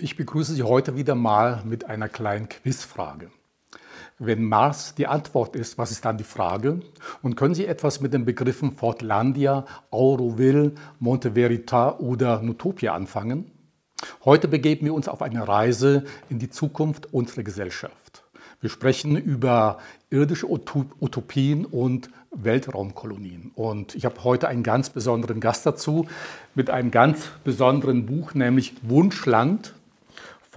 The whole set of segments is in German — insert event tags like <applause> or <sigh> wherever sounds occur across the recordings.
Ich begrüße Sie heute wieder mal mit einer kleinen Quizfrage. Wenn Mars die Antwort ist, was ist dann die Frage? Und können Sie etwas mit den Begriffen Fortlandia, Auroville, Monte Verita oder Nutopia anfangen? Heute begeben wir uns auf eine Reise in die Zukunft unserer Gesellschaft. Wir sprechen über irdische Utopien und Weltraumkolonien. Und ich habe heute einen ganz besonderen Gast dazu mit einem ganz besonderen Buch, nämlich Wunschland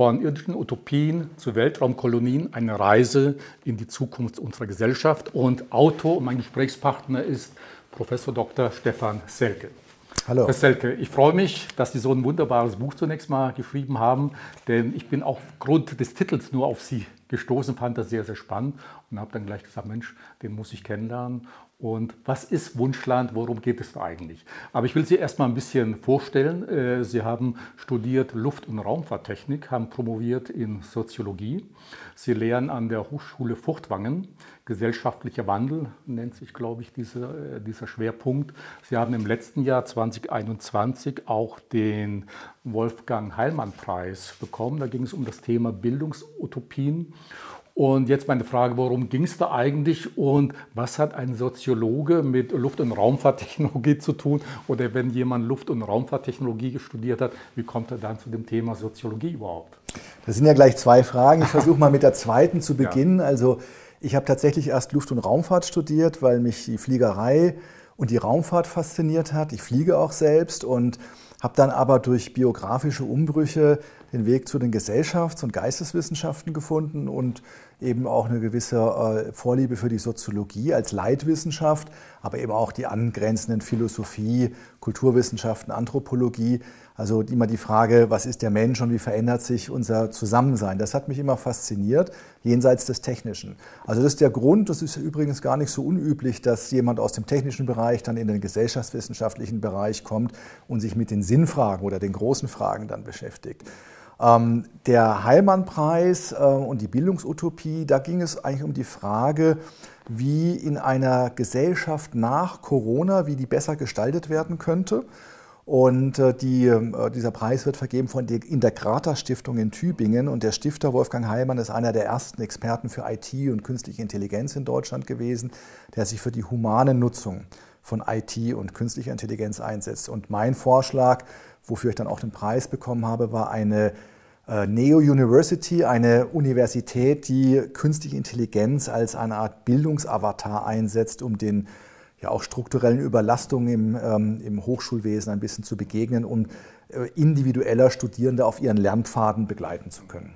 von irdischen Utopien zu Weltraumkolonien, eine Reise in die Zukunft unserer Gesellschaft. Und Autor und mein Gesprächspartner ist Professor Dr. Stefan Selke. Hallo. Herr Selke, ich freue mich, dass Sie so ein wunderbares Buch zunächst mal geschrieben haben, denn ich bin aufgrund des Titels nur auf Sie gestoßen, fand das sehr, sehr spannend und habe dann gleich gesagt, Mensch, den muss ich kennenlernen und was ist Wunschland? Worum geht es da eigentlich? Aber ich will Sie erst mal ein bisschen vorstellen. Äh, Sie haben studiert Luft- und Raumfahrttechnik, haben promoviert in Soziologie. Sie lehren an der Hochschule Furtwangen. Gesellschaftlicher Wandel nennt sich, glaube ich, dieser, äh, dieser Schwerpunkt. Sie haben im letzten Jahr 2021 auch den Wolfgang Heilmann-Preis bekommen. Da ging es um das Thema Bildungsutopien. Und jetzt meine Frage, worum ging es da eigentlich und was hat ein Soziologe mit Luft- und Raumfahrttechnologie <laughs> zu tun? Oder wenn jemand Luft- und Raumfahrttechnologie studiert hat, wie kommt er dann zu dem Thema Soziologie überhaupt? Das sind ja gleich zwei Fragen. Ich versuche mal mit der zweiten zu <laughs> beginnen. Ja. Also ich habe tatsächlich erst Luft- und Raumfahrt studiert, weil mich die Fliegerei und die Raumfahrt fasziniert hat. Ich fliege auch selbst und habe dann aber durch biografische Umbrüche den Weg zu den Gesellschafts- und Geisteswissenschaften gefunden und eben auch eine gewisse äh, Vorliebe für die Soziologie als Leitwissenschaft, aber eben auch die angrenzenden Philosophie, Kulturwissenschaften, Anthropologie. Also immer die Frage, was ist der Mensch und wie verändert sich unser Zusammensein? Das hat mich immer fasziniert, jenseits des Technischen. Also das ist der Grund, das ist übrigens gar nicht so unüblich, dass jemand aus dem technischen Bereich dann in den gesellschaftswissenschaftlichen Bereich kommt und sich mit den Sinnfragen oder den großen Fragen dann beschäftigt. Ähm, der Heilmann-Preis äh, und die Bildungsutopie, da ging es eigentlich um die Frage, wie in einer Gesellschaft nach Corona, wie die besser gestaltet werden könnte. Und äh, die, äh, dieser Preis wird vergeben von der Integrata Stiftung in Tübingen. Und der Stifter Wolfgang Heilmann ist einer der ersten Experten für IT und künstliche Intelligenz in Deutschland gewesen, der sich für die humane Nutzung von IT und künstlicher Intelligenz einsetzt. Und mein Vorschlag, wofür ich dann auch den Preis bekommen habe, war eine Neo University, eine Universität, die künstliche Intelligenz als eine Art Bildungsavatar einsetzt, um den ja auch strukturellen Überlastungen im, ähm, im Hochschulwesen ein bisschen zu begegnen, äh, individueller Studierende auf ihren Lernpfaden begleiten zu können.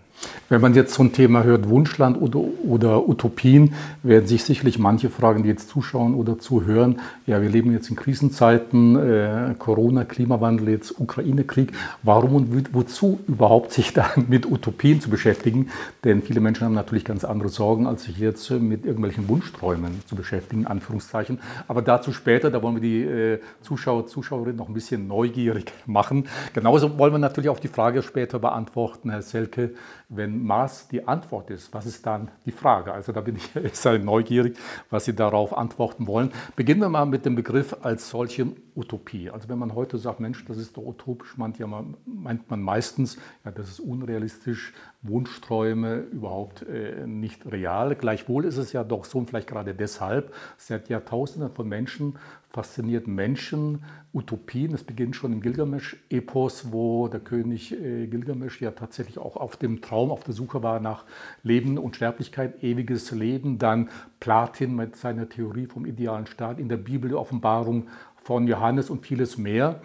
Wenn man jetzt so ein Thema hört, Wunschland oder, oder, Utopien, werden sich sicherlich manche fragen, die jetzt zuschauen oder zuhören. Ja, wir leben jetzt in Krisenzeiten, äh, Corona, Klimawandel, jetzt Ukraine-Krieg. Warum und wozu überhaupt sich da <laughs> mit Utopien zu beschäftigen? Denn viele Menschen haben natürlich ganz andere Sorgen, als sich jetzt mit irgendwelchen Wunschträumen zu beschäftigen, Anführungszeichen. Aber dazu später, da wollen wir die äh, Zuschauer, Zuschauerinnen noch ein bisschen neugierig <laughs> machen. Genauso wollen wir natürlich auch die Frage später beantworten, Herr Selke, wenn Mars die Antwort ist, was ist dann die Frage? Also da bin ich <laughs> sehr neugierig, was Sie darauf antworten wollen. Beginnen wir mal mit dem Begriff als solchen Utopie. Also wenn man heute sagt, Mensch, das ist doch utopisch, meint, ja, meint man meistens, ja, das ist unrealistisch, Wunschträume überhaupt äh, nicht real. Gleichwohl ist es ja doch so, und vielleicht gerade deshalb, seit Jahrtausenden von Menschen fasziniert Menschen Utopien. Es beginnt schon im Gilgamesch-Epos, wo der König äh, Gilgamesch ja tatsächlich auch auf dem Traum, auf der Suche war nach Leben und Sterblichkeit, ewiges Leben. Dann Platin mit seiner Theorie vom idealen Staat, in der Bibel die Offenbarung von Johannes und vieles mehr.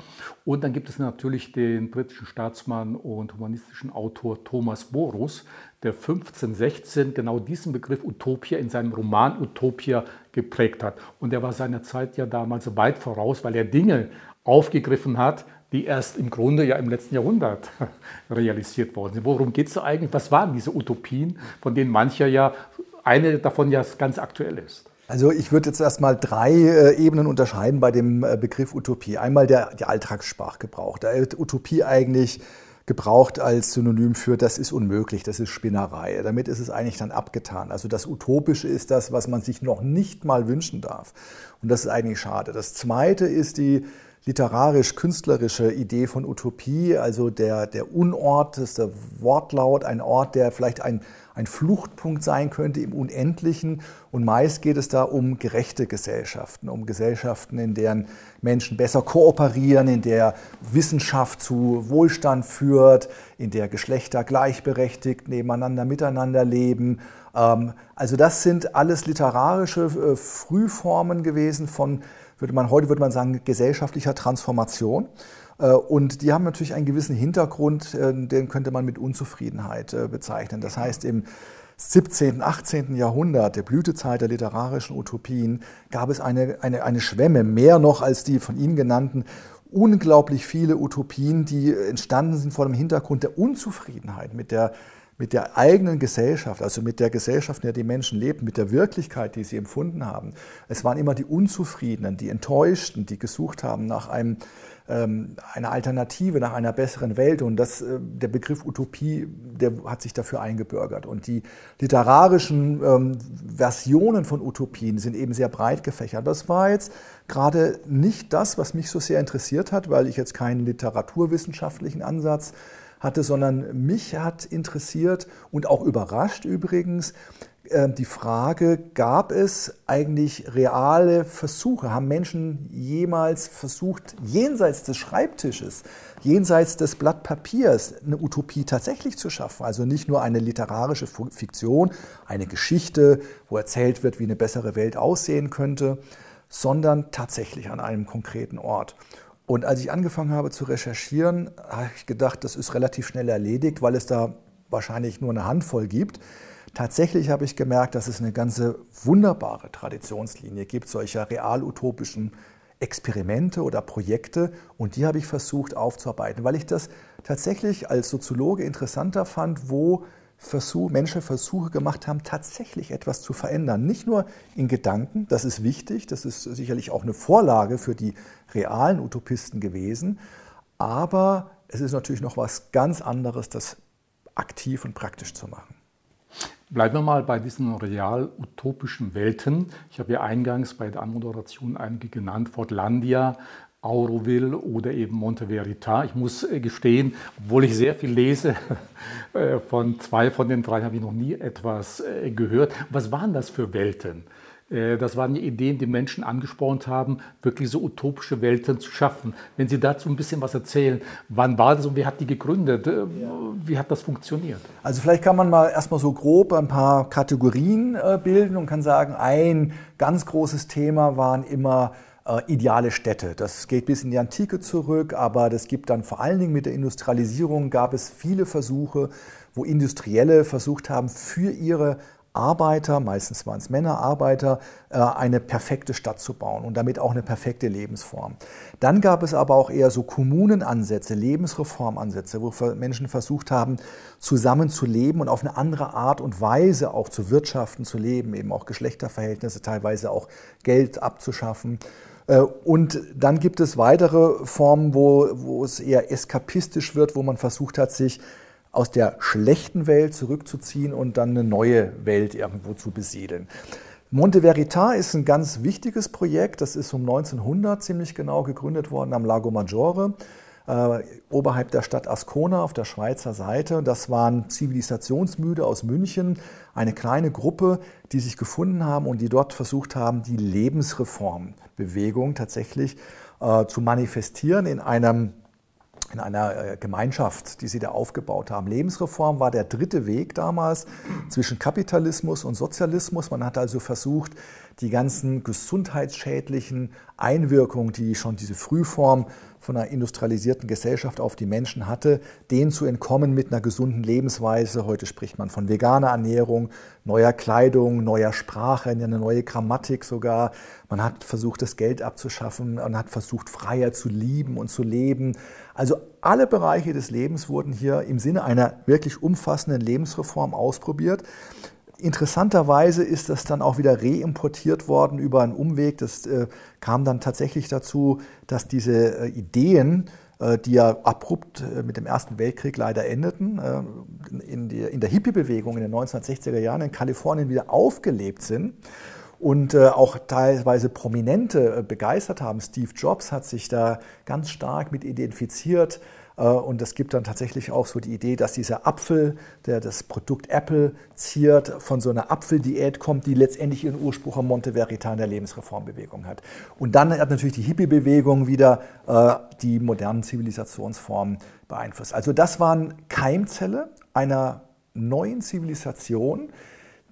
Und dann gibt es natürlich den britischen Staatsmann und humanistischen Autor Thomas Borus, der 1516 genau diesen Begriff Utopia in seinem Roman Utopia geprägt hat. Und er war seiner Zeit ja damals weit voraus, weil er Dinge aufgegriffen hat, die erst im Grunde ja im letzten Jahrhundert <laughs> realisiert worden sind. Worum geht es eigentlich? Was waren diese Utopien, von denen mancher ja, eine davon ja ganz aktuell ist? Also ich würde jetzt erstmal drei äh, Ebenen unterscheiden bei dem äh, Begriff Utopie. Einmal der, der Alltagssprachgebrauch. Da wird Utopie eigentlich gebraucht als Synonym für das ist unmöglich, das ist Spinnerei. Damit ist es eigentlich dann abgetan. Also das Utopische ist das, was man sich noch nicht mal wünschen darf. Und das ist eigentlich schade. Das Zweite ist die literarisch-künstlerische Idee von Utopie, also der, der Unort, das ist der Wortlaut, ein Ort, der vielleicht ein, ein Fluchtpunkt sein könnte im Unendlichen. Und meist geht es da um gerechte Gesellschaften, um Gesellschaften, in deren Menschen besser kooperieren, in der Wissenschaft zu Wohlstand führt, in der Geschlechter gleichberechtigt nebeneinander, miteinander leben. Ähm, also das sind alles literarische äh, Frühformen gewesen von würde man, heute würde man sagen, gesellschaftlicher Transformation. Äh, und die haben natürlich einen gewissen Hintergrund, äh, den könnte man mit Unzufriedenheit äh, bezeichnen. Das heißt, im 17., 18. Jahrhundert, der Blütezeit der literarischen Utopien, gab es eine, eine, eine Schwemme, mehr noch als die von Ihnen genannten, unglaublich viele Utopien, die entstanden sind vor dem Hintergrund der Unzufriedenheit mit der mit der eigenen Gesellschaft, also mit der Gesellschaft, in der die Menschen leben, mit der Wirklichkeit, die sie empfunden haben. Es waren immer die Unzufriedenen, die Enttäuschten, die gesucht haben nach einem, ähm, einer Alternative, nach einer besseren Welt. Und das, äh, der Begriff Utopie, der hat sich dafür eingebürgert. Und die literarischen ähm, Versionen von Utopien sind eben sehr breit gefächert. Das war jetzt gerade nicht das, was mich so sehr interessiert hat, weil ich jetzt keinen literaturwissenschaftlichen Ansatz hatte, sondern mich hat interessiert und auch überrascht übrigens ähm, die Frage, gab es eigentlich reale Versuche? Haben Menschen jemals versucht, jenseits des Schreibtisches, jenseits des Blatt Papiers, eine Utopie tatsächlich zu schaffen? Also nicht nur eine literarische Fiktion, eine Geschichte, wo erzählt wird, wie eine bessere Welt aussehen könnte, sondern tatsächlich an einem konkreten Ort. Und als ich angefangen habe zu recherchieren, habe ich gedacht, das ist relativ schnell erledigt, weil es da wahrscheinlich nur eine Handvoll gibt. Tatsächlich habe ich gemerkt, dass es eine ganze wunderbare Traditionslinie gibt, solcher real-utopischen Experimente oder Projekte. Und die habe ich versucht aufzuarbeiten, weil ich das tatsächlich als Soziologe interessanter fand, wo Versuch, Menschen Versuche gemacht haben, tatsächlich etwas zu verändern. Nicht nur in Gedanken, das ist wichtig, das ist sicherlich auch eine Vorlage für die realen Utopisten gewesen, aber es ist natürlich noch was ganz anderes, das aktiv und praktisch zu machen. Bleiben wir mal bei diesen real-utopischen Welten. Ich habe ja eingangs bei der Anmoderation einige genannt, Fortlandia, Auroville oder eben Monte Verita. Ich muss äh, gestehen, obwohl ich sehr viel lese, <laughs> äh, von zwei von den drei habe ich noch nie etwas äh, gehört. Was waren das für Welten? Das waren die Ideen, die Menschen angespornt haben, wirklich so utopische Welten zu schaffen. Wenn Sie dazu ein bisschen was erzählen, wann war das und wer hat die gegründet? Wie hat das funktioniert? Also vielleicht kann man mal erstmal so grob ein paar Kategorien bilden und kann sagen, ein ganz großes Thema waren immer äh, ideale Städte. Das geht bis in die Antike zurück, aber das gibt dann vor allen Dingen mit der Industrialisierung gab es viele Versuche, wo Industrielle versucht haben, für ihre Arbeiter, meistens waren es Männer, Arbeiter, äh, eine perfekte Stadt zu bauen und damit auch eine perfekte Lebensform. Dann gab es aber auch eher so Kommunenansätze, Lebensreformansätze, wo Menschen versucht haben, zusammen zu leben und auf eine andere Art und Weise auch zu wirtschaften, zu leben, eben auch Geschlechterverhältnisse, teilweise auch Geld abzuschaffen. Äh, und dann gibt es weitere Formen, wo, wo es eher eskapistisch wird, wo man versucht hat, sich aus der schlechten Welt zurückzuziehen und dann eine neue Welt irgendwo zu besiedeln. Monte Verita ist ein ganz wichtiges Projekt. Das ist um 1900 ziemlich genau gegründet worden am Lago Maggiore, äh, oberhalb der Stadt Ascona auf der Schweizer Seite. Das waren Zivilisationsmüde aus München, eine kleine Gruppe, die sich gefunden haben und die dort versucht haben, die Lebensreformbewegung tatsächlich äh, zu manifestieren in einem in einer äh, Gemeinschaft, die sie da aufgebaut haben. Lebensreform war der dritte Weg damals zwischen Kapitalismus und Sozialismus. Man hat also versucht, die ganzen gesundheitsschädlichen Einwirkungen, die schon diese Frühform von einer industrialisierten Gesellschaft auf die Menschen hatte, denen zu entkommen mit einer gesunden Lebensweise. Heute spricht man von veganer Ernährung, neuer Kleidung, neuer Sprache, eine neue Grammatik sogar. Man hat versucht, das Geld abzuschaffen, man hat versucht, freier zu lieben und zu leben. Also alle Bereiche des Lebens wurden hier im Sinne einer wirklich umfassenden Lebensreform ausprobiert. Interessanterweise ist das dann auch wieder reimportiert worden über einen Umweg. Das äh, kam dann tatsächlich dazu, dass diese äh, Ideen, äh, die ja abrupt äh, mit dem Ersten Weltkrieg leider endeten, äh, in, die, in der Hippie-Bewegung in den 1960er Jahren in Kalifornien wieder aufgelebt sind und äh, auch teilweise Prominente äh, begeistert haben. Steve Jobs hat sich da ganz stark mit identifiziert. Äh, und es gibt dann tatsächlich auch so die Idee, dass dieser Apfel, der das Produkt Apple ziert, von so einer Apfeldiät kommt, die letztendlich ihren Ursprung am Monte Verita in der Lebensreformbewegung hat. Und dann hat natürlich die Hippie-Bewegung wieder äh, die modernen Zivilisationsformen beeinflusst. Also das waren Keimzelle einer neuen Zivilisation,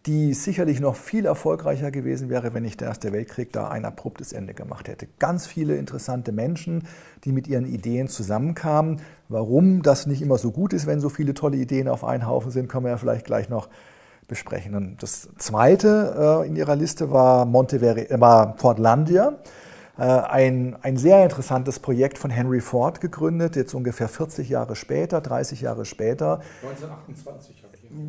die sicherlich noch viel erfolgreicher gewesen wäre, wenn nicht der Erste Weltkrieg da ein abruptes Ende gemacht hätte. Ganz viele interessante Menschen, die mit ihren Ideen zusammenkamen. Warum das nicht immer so gut ist, wenn so viele tolle Ideen auf einen Haufen sind, können wir ja vielleicht gleich noch besprechen. Und das zweite äh, in ihrer Liste war, Monteveri äh, war Portlandia. Äh, ein, ein sehr interessantes Projekt von Henry Ford gegründet, jetzt ungefähr 40 Jahre später, 30 Jahre später. 1928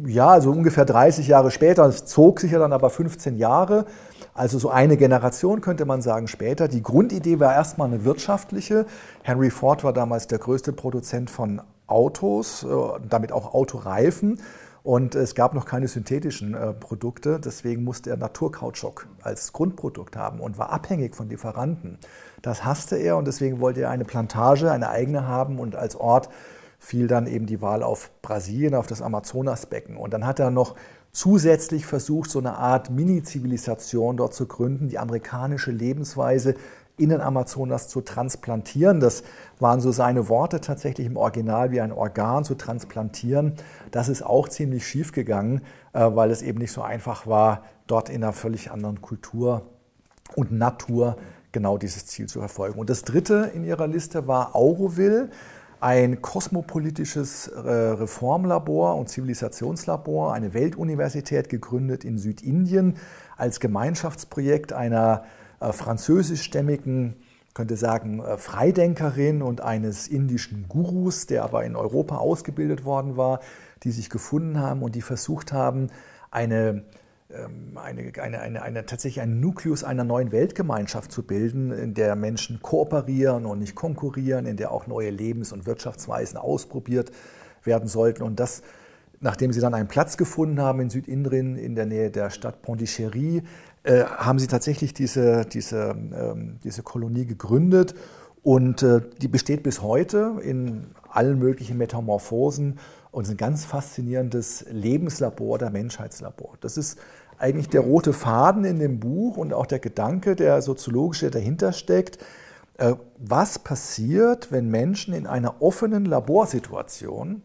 ja, also ungefähr 30 Jahre später, es zog sich ja dann aber 15 Jahre, also so eine Generation könnte man sagen später. Die Grundidee war erstmal eine wirtschaftliche. Henry Ford war damals der größte Produzent von Autos, äh, damit auch Autoreifen. Und es gab noch keine synthetischen äh, Produkte, deswegen musste er Naturkautschuk als Grundprodukt haben und war abhängig von Lieferanten. Das hasste er und deswegen wollte er eine Plantage, eine eigene haben und als Ort fiel dann eben die Wahl auf Brasilien, auf das Amazonasbecken. Und dann hat er noch zusätzlich versucht, so eine Art Mini-Zivilisation dort zu gründen, die amerikanische Lebensweise in den Amazonas zu transplantieren. Das waren so seine Worte tatsächlich im Original wie ein Organ zu transplantieren. Das ist auch ziemlich schief gegangen, äh, weil es eben nicht so einfach war, dort in einer völlig anderen Kultur und Natur genau dieses Ziel zu verfolgen. Und das dritte in ihrer Liste war Auroville ein kosmopolitisches äh, Reformlabor und Zivilisationslabor, eine Weltuniversität gegründet in Südindien als Gemeinschaftsprojekt einer äh, französischstämmigen, könnte sagen, äh, Freidenkerin und eines indischen Gurus, der aber in Europa ausgebildet worden war, die sich gefunden haben und die versucht haben, eine eine, eine, eine, eine, tatsächlich einen Nukleus einer neuen Weltgemeinschaft zu bilden, in der Menschen kooperieren und nicht konkurrieren, in der auch neue Lebens- und Wirtschaftsweisen ausprobiert werden sollten. Und das, nachdem sie dann einen Platz gefunden haben in Südindien, in der Nähe der Stadt Pondichéry, äh, haben sie tatsächlich diese, diese, ähm, diese Kolonie gegründet. Und äh, die besteht bis heute in allen möglichen Metamorphosen und ist ein ganz faszinierendes Lebenslabor der Menschheitslabor. Das ist eigentlich der rote Faden in dem Buch und auch der Gedanke, der soziologische dahinter steckt. Äh, was passiert, wenn Menschen in einer offenen Laborsituation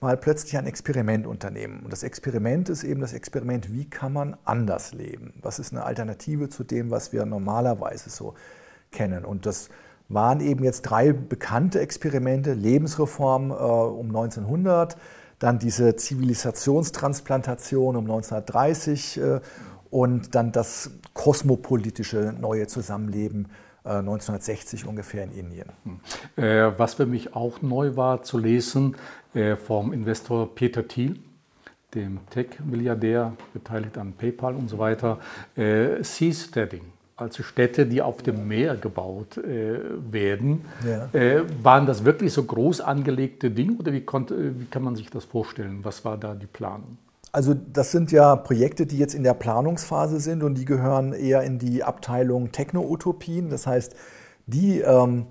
mal plötzlich ein Experiment unternehmen? Und das Experiment ist eben das Experiment, wie kann man anders leben? Was ist eine Alternative zu dem, was wir normalerweise so kennen? Und das waren eben jetzt drei bekannte Experimente, Lebensreform äh, um 1900, dann diese Zivilisationstransplantation um 1930 äh, und dann das kosmopolitische neue Zusammenleben 1960 äh, ungefähr in Indien. Hm. Äh, was für mich auch neu war zu lesen vom Investor Peter Thiel, dem Tech-Milliardär, beteiligt an PayPal und so weiter, Seasteading also Städte, die auf dem Meer gebaut äh, werden. Ja. Äh, waren das wirklich so groß angelegte Dinge oder wie, konnte, wie kann man sich das vorstellen? Was war da die Planung? Also das sind ja Projekte, die jetzt in der Planungsphase sind und die gehören eher in die Abteilung Techno-Utopien. Das heißt, die ähm,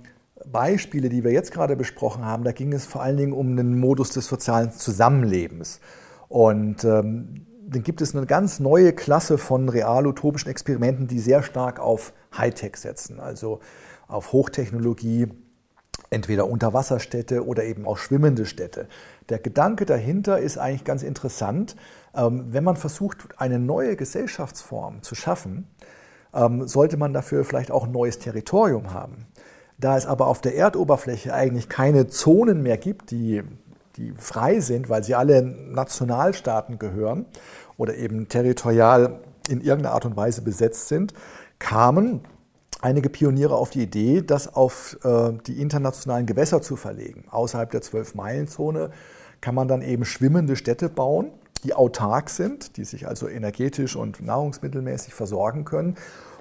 Beispiele, die wir jetzt gerade besprochen haben, da ging es vor allen Dingen um den Modus des sozialen Zusammenlebens. Und ähm, dann gibt es eine ganz neue Klasse von real-utopischen Experimenten, die sehr stark auf Hightech setzen, also auf Hochtechnologie, entweder Unterwasserstädte oder eben auch schwimmende Städte. Der Gedanke dahinter ist eigentlich ganz interessant. Ähm, wenn man versucht, eine neue Gesellschaftsform zu schaffen, ähm, sollte man dafür vielleicht auch ein neues Territorium haben. Da es aber auf der Erdoberfläche eigentlich keine Zonen mehr gibt, die die frei sind, weil sie alle Nationalstaaten gehören oder eben territorial in irgendeiner Art und Weise besetzt sind, kamen einige Pioniere auf die Idee, das auf äh, die internationalen Gewässer zu verlegen. Außerhalb der Zwölf-Meilen-Zone kann man dann eben schwimmende Städte bauen, die autark sind, die sich also energetisch und nahrungsmittelmäßig versorgen können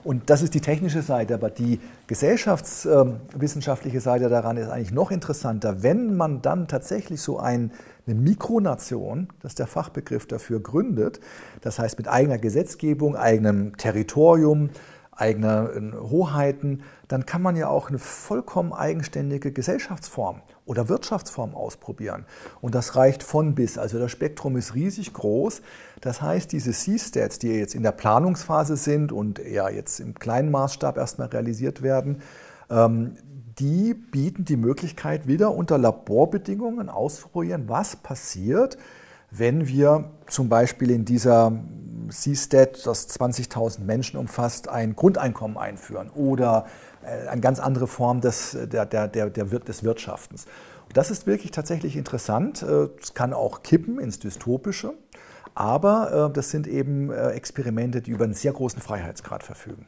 Und das ist die technische Seite, aber die gesellschaftswissenschaftliche Seite daran ist eigentlich noch interessanter. Wenn man dann tatsächlich so ein, eine Mikronation, das ist der Fachbegriff dafür, gründet, das heißt mit eigener Gesetzgebung, eigenem Territorium, eigenen Hoheiten, dann kann man ja auch eine vollkommen eigenständige Gesellschaftsform oder Wirtschaftsform ausprobieren. Und das reicht von bis. Also das Spektrum ist riesig groß. Das heißt, diese C-Stats, die jetzt in der Planungsphase sind und ja jetzt im kleinen Maßstab erstmal realisiert werden, ähm, die bieten die Möglichkeit, wieder unter Laborbedingungen auszuprobieren, was passiert, wenn wir zum Beispiel in dieser Seastat, das 20.000 Menschen umfasst, ein Grundeinkommen einführen oder eine ganz andere Form des, der, der, der, des Wirtschaftens. Das ist wirklich tatsächlich interessant. Äh, es kann auch kippen ins Dystopische, aber äh, das sind eben Experimente, die über einen sehr großen Freiheitsgrad verfügen.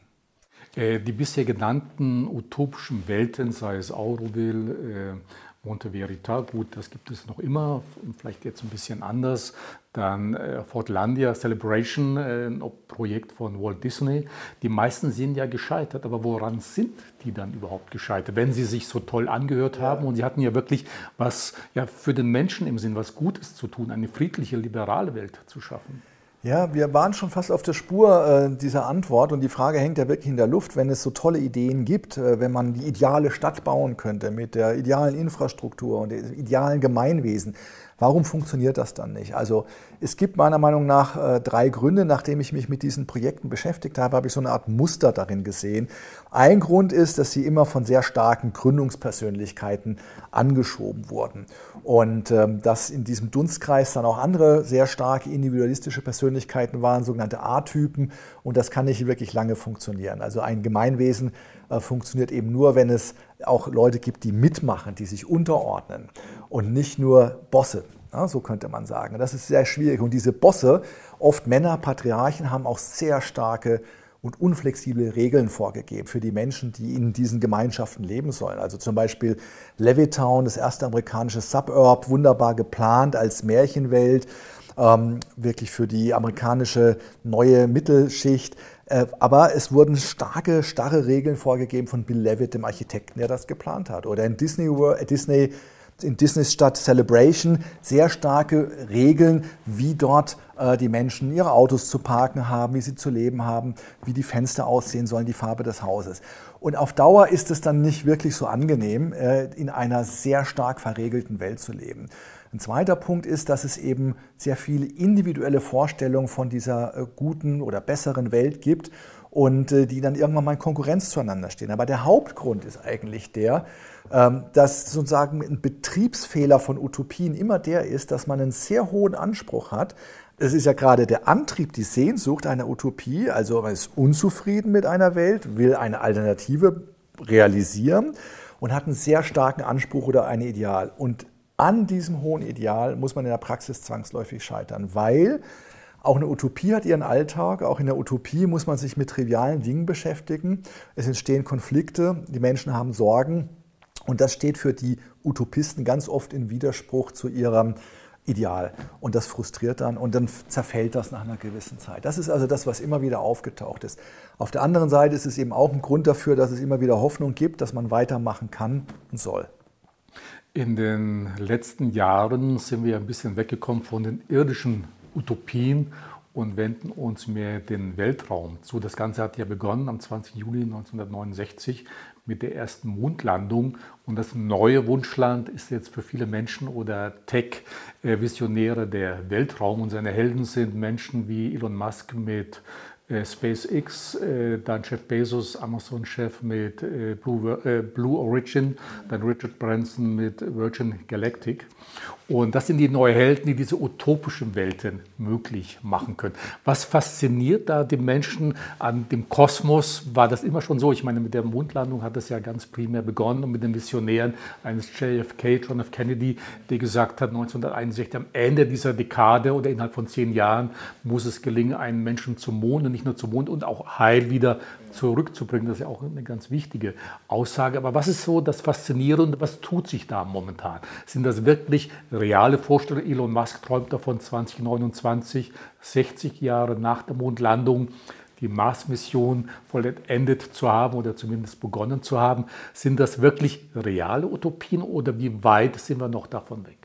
Die bisher genannten utopischen Welten, sei es Auroville, Monte Verita, gut, das gibt es noch immer, vielleicht jetzt ein bisschen anders. Dann äh, Fortlandia Celebration, äh, ein Projekt von Walt Disney. Die meisten sind ja gescheitert, aber woran sind die dann überhaupt gescheitert, wenn sie sich so toll angehört haben und sie hatten ja wirklich was ja, für den Menschen im Sinn, was Gutes zu tun, eine friedliche, liberale Welt zu schaffen? Ja, wir waren schon fast auf der Spur äh, dieser Antwort und die Frage hängt ja wirklich in der Luft, wenn es so tolle Ideen gibt, äh, wenn man die ideale Stadt bauen könnte mit der idealen Infrastruktur und dem idealen Gemeinwesen. Warum funktioniert das dann nicht? Also es gibt meiner Meinung nach äh, drei Gründe. Nachdem ich mich mit diesen Projekten beschäftigt habe, habe ich so eine Art Muster darin gesehen. Ein Grund ist, dass sie immer von sehr starken Gründungspersönlichkeiten angeschoben wurden. Und ähm, dass in diesem Dunstkreis dann auch andere sehr starke individualistische Persönlichkeiten waren, sogenannte A-Typen. Und das kann nicht wirklich lange funktionieren. Also ein Gemeinwesen äh, funktioniert eben nur, wenn es auch Leute gibt, die mitmachen, die sich unterordnen und nicht nur Bosse. Ja, so könnte man sagen. Das ist sehr schwierig. Und diese Bosse, oft Männer, Patriarchen, haben auch sehr starke und unflexible Regeln vorgegeben für die Menschen, die in diesen Gemeinschaften leben sollen. Also zum Beispiel Levittown, das erste amerikanische Suburb, wunderbar geplant als Märchenwelt, ähm, wirklich für die amerikanische neue Mittelschicht. Äh, aber es wurden starke, starre Regeln vorgegeben von Bill Levitt, dem Architekten, der das geplant hat. Oder in Disney, World, äh, Disney in Disneys Stadt Celebration sehr starke Regeln, wie dort äh, die Menschen ihre Autos zu parken haben, wie sie zu leben haben, wie die Fenster aussehen sollen, die Farbe des Hauses. Und auf Dauer ist es dann nicht wirklich so angenehm, äh, in einer sehr stark verregelten Welt zu leben. Ein zweiter Punkt ist, dass es eben sehr viele individuelle Vorstellungen von dieser äh, guten oder besseren Welt gibt und äh, die dann irgendwann mal in Konkurrenz zueinander stehen. Aber der Hauptgrund ist eigentlich der, dass sozusagen ein Betriebsfehler von Utopien immer der ist, dass man einen sehr hohen Anspruch hat. Es ist ja gerade der Antrieb, die Sehnsucht einer Utopie, also man ist unzufrieden mit einer Welt, will eine Alternative realisieren und hat einen sehr starken Anspruch oder ein Ideal. Und an diesem hohen Ideal muss man in der Praxis zwangsläufig scheitern, weil auch eine Utopie hat ihren Alltag. Auch in der Utopie muss man sich mit trivialen Dingen beschäftigen. Es entstehen Konflikte, die Menschen haben Sorgen. Und das steht für die Utopisten ganz oft in Widerspruch zu ihrem Ideal. Und das frustriert dann und dann zerfällt das nach einer gewissen Zeit. Das ist also das, was immer wieder aufgetaucht ist. Auf der anderen Seite ist es eben auch ein Grund dafür, dass es immer wieder Hoffnung gibt, dass man weitermachen kann und soll. In den letzten Jahren sind wir ein bisschen weggekommen von den irdischen Utopien und wenden uns mehr den Weltraum zu. Das Ganze hat ja begonnen am 20. Juli 1969 mit der ersten Mondlandung. Und das neue Wunschland ist jetzt für viele Menschen oder Tech-Visionäre der Weltraum. Und seine Helden sind Menschen wie Elon Musk mit äh, SpaceX, äh, dann Jeff Bezos, Amazon-Chef mit äh, Blue, Origin, dann Richard Branson mit Virgin Galactic. Und das sind die neuen Helden, die diese utopischen Welten möglich machen können. Was fasziniert da die Menschen an dem Kosmos? War das immer schon so? Ich meine, mit der Mondlandung hat es ja ganz primär begonnen und mit den Visionären eines JFK, John F. Kennedy, der gesagt hat, 1961, am Ende dieser Dekade oder innerhalb von zehn Jahren muss es gelingen, einen Menschen zum Mond und nicht nur zum Mond und auch heil wieder zurückzubringen. Das ist ja auch eine ganz wichtige Aussage. Aber was ist so das Faszinierende? Was tut sich da momentan? Sind das wirklich reale Vorstellungen? Elon Musk träumt davon 2029, 60 Jahre nach der Mondlandung die Mars-Mission vollendet zu haben oder zumindest begonnen zu haben. Sind das wirklich reale Utopien oder wie weit sind wir noch davon weg?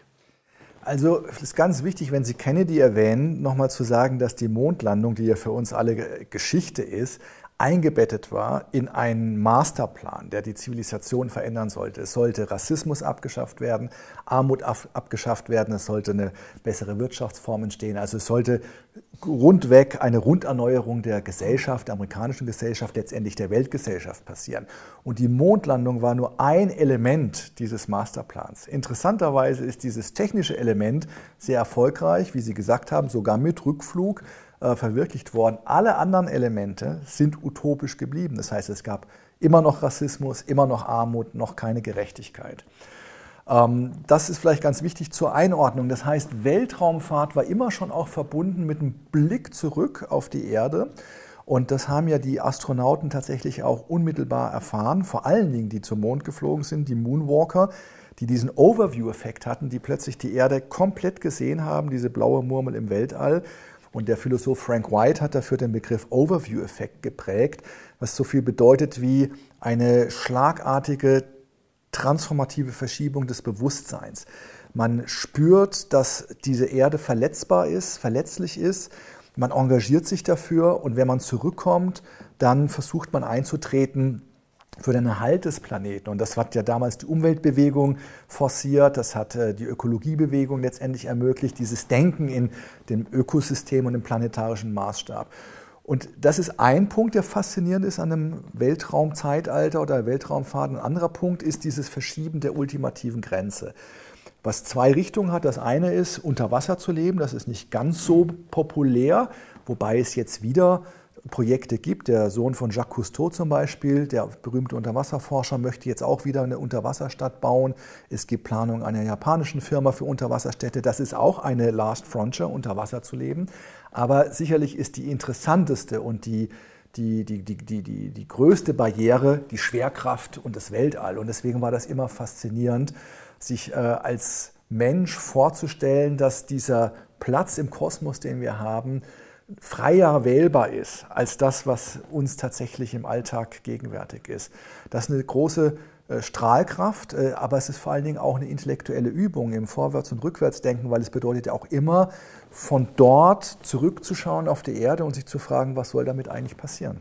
Also es ist ganz wichtig, wenn Sie Kennedy erwähnen, nochmal zu sagen, dass die Mondlandung, die ja für uns alle Geschichte ist, eingebettet war in einen Masterplan, der die Zivilisation verändern sollte. Es sollte Rassismus abgeschafft werden, Armut abgeschafft werden, es sollte eine bessere Wirtschaftsform entstehen. Also es sollte rundweg eine Runderneuerung der Gesellschaft, der amerikanischen Gesellschaft, letztendlich der Weltgesellschaft passieren. Und die Mondlandung war nur ein Element dieses Masterplans. Interessanterweise ist dieses technische Element sehr erfolgreich, wie Sie gesagt haben, sogar mit Rückflug äh, verwirklicht worden. Alle anderen Elemente sind utopisch geblieben. Das heißt, es gab immer noch Rassismus, immer noch Armut, noch keine Gerechtigkeit. Ähm, das ist vielleicht ganz wichtig zur Einordnung. Das heißt, Weltraumfahrt war immer schon auch verbunden mit einem Blick zurück auf die Erde. Und das haben ja die Astronauten tatsächlich auch unmittelbar erfahren, vor allen Dingen die zum Mond geflogen sind, die Moonwalker, die diesen Overview-Effekt hatten, die plötzlich die Erde komplett gesehen haben, diese blaue Murmel im Weltall und der Philosoph Frank White hat dafür den Begriff Overview-Effekt geprägt, was so viel bedeutet wie eine schlagartige transformative Verschiebung des Bewusstseins. Man spürt, dass diese Erde verletzbar ist, verletzlich ist. Man engagiert sich dafür und wenn man zurückkommt, dann versucht man einzutreten für den Erhalt des Planeten. Und das hat ja damals die Umweltbewegung forciert, das hat äh, die Ökologiebewegung letztendlich ermöglicht, dieses Denken in dem Ökosystem und im planetarischen Maßstab. Und das ist ein Punkt, der faszinierend ist an einem Weltraumzeitalter oder Weltraumfahrt. Ein anderer Punkt ist dieses Verschieben der ultimativen Grenze. Was zwei Richtungen hat. Das eine ist, unter Wasser zu leben. Das ist nicht ganz so populär, wobei es jetzt wieder Projekte gibt. Der Sohn von Jacques Cousteau zum Beispiel, der berühmte Unterwasserforscher, möchte jetzt auch wieder eine Unterwasserstadt bauen. Es gibt Planungen einer japanischen Firma für Unterwasserstädte. Das ist auch eine Last Frontier, unter Wasser zu leben. Aber sicherlich ist die interessanteste und die, die, die, die, die, die, die größte Barriere die Schwerkraft und das Weltall. Und deswegen war das immer faszinierend, sich äh, als Mensch vorzustellen, dass dieser Platz im Kosmos, den wir haben, freier wählbar ist als das, was uns tatsächlich im Alltag gegenwärtig ist. Das ist eine große äh, Strahlkraft, äh, aber es ist vor allen Dingen auch eine intellektuelle Übung im Vorwärts- und Rückwärtsdenken, weil es bedeutet ja auch immer, von dort zurückzuschauen auf die Erde und sich zu fragen, was soll damit eigentlich passieren.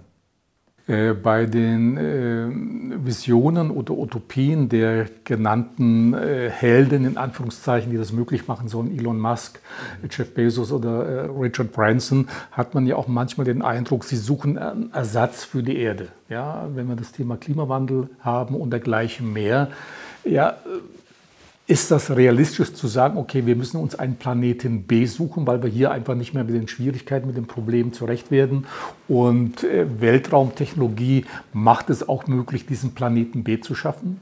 Äh, bei den äh, Visionen oder Utopien der genannten äh, Helden, in Anführungszeichen, die das möglich machen sollen, Elon Musk, Jeff Bezos oder Richard Branson, hat man ja auch manchmal den Eindruck, sie suchen einen Ersatz für die Erde. Ja, wenn wir das Thema Klimawandel haben und dergleichen mehr. Ja, ist das realistisch zu sagen, okay, wir müssen uns einen Planeten B suchen, weil wir hier einfach nicht mehr mit den Schwierigkeiten, mit den Problemen zurecht werden? Und äh, Weltraumtechnologie macht es auch möglich, diesen Planeten B zu schaffen?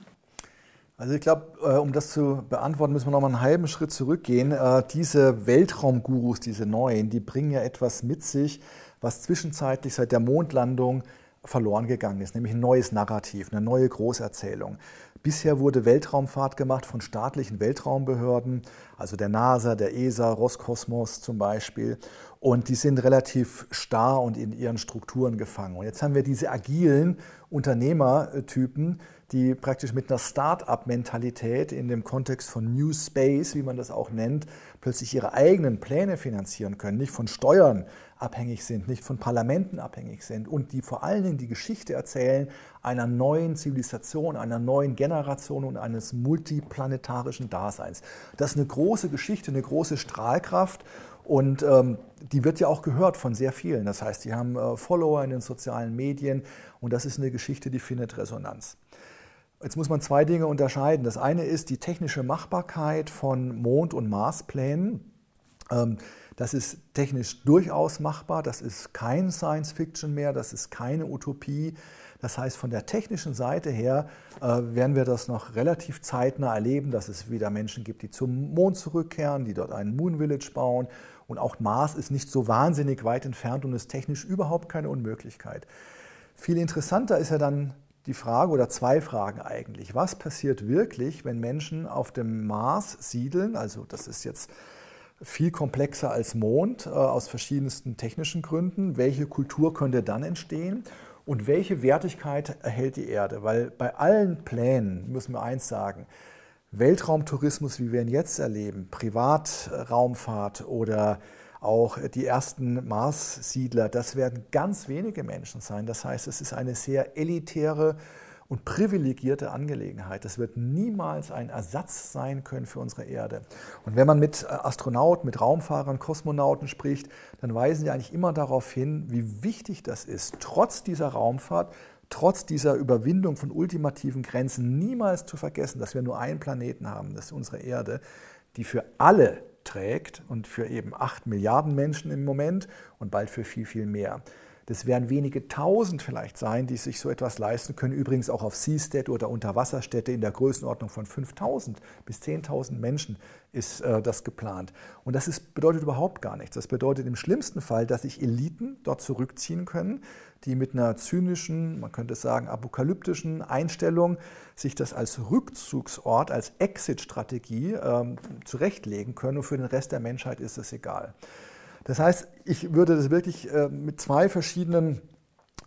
Also ich glaube, äh, um das zu beantworten, müssen wir noch mal einen halben Schritt zurückgehen. Äh, diese Weltraumgurus, diese neuen, die bringen ja etwas mit sich, was zwischenzeitlich seit der Mondlandung verloren gegangen ist, nämlich ein neues Narrativ, eine neue Großerzählung. Bisher wurde Weltraumfahrt gemacht von staatlichen Weltraumbehörden, also der NASA, der ESA, Roskosmos zum Beispiel. Und die sind relativ starr und in ihren Strukturen gefangen. Und jetzt haben wir diese agilen Unternehmertypen, die praktisch mit einer Start-up-Mentalität in dem Kontext von New Space, wie man das auch nennt, plötzlich ihre eigenen Pläne finanzieren können, nicht von Steuern abhängig sind, nicht von Parlamenten abhängig sind und die vor allen Dingen die Geschichte erzählen einer neuen Zivilisation, einer neuen Generation und eines multiplanetarischen Daseins. Das ist eine große Geschichte, eine große Strahlkraft und ähm, die wird ja auch gehört von sehr vielen. Das heißt, die haben äh, Follower in den sozialen Medien und das ist eine Geschichte, die findet Resonanz. Jetzt muss man zwei Dinge unterscheiden. Das eine ist die technische Machbarkeit von Mond- und Marsplänen. Ähm, das ist technisch durchaus machbar. Das ist kein Science Fiction mehr. Das ist keine Utopie. Das heißt, von der technischen Seite her äh, werden wir das noch relativ zeitnah erleben, dass es wieder Menschen gibt, die zum Mond zurückkehren, die dort einen Moon Village bauen. Und auch Mars ist nicht so wahnsinnig weit entfernt und ist technisch überhaupt keine Unmöglichkeit. Viel interessanter ist ja dann die Frage oder zwei Fragen eigentlich. Was passiert wirklich, wenn Menschen auf dem Mars siedeln? Also das ist jetzt viel komplexer als Mond äh, aus verschiedensten technischen Gründen. Welche Kultur könnte dann entstehen? Und welche Wertigkeit erhält die Erde? Weil bei allen Plänen müssen wir eins sagen, Weltraumtourismus, wie wir ihn jetzt erleben, Privatraumfahrt oder auch die ersten Mars-Siedler, das werden ganz wenige Menschen sein. Das heißt, es ist eine sehr elitäre und privilegierte Angelegenheit. Das wird niemals ein Ersatz sein können für unsere Erde. Und wenn man mit Astronauten, mit Raumfahrern, Kosmonauten spricht, dann weisen sie eigentlich immer darauf hin, wie wichtig das ist, trotz dieser Raumfahrt, trotz dieser Überwindung von ultimativen Grenzen niemals zu vergessen, dass wir nur einen Planeten haben, das ist unsere Erde, die für alle trägt und für eben acht Milliarden Menschen im Moment und bald für viel, viel mehr. Das werden wenige tausend vielleicht sein, die sich so etwas leisten können. Übrigens auch auf Seastead oder Unterwasserstädte in der Größenordnung von 5000 bis 10.000 Menschen ist äh, das geplant. Und das ist, bedeutet überhaupt gar nichts. Das bedeutet im schlimmsten Fall, dass sich Eliten dort zurückziehen können, die mit einer zynischen, man könnte sagen apokalyptischen Einstellung sich das als Rückzugsort, als Exit-Strategie ähm, zurechtlegen können. Und für den Rest der Menschheit ist es egal. Das heißt, ich würde das wirklich äh, mit zwei verschiedenen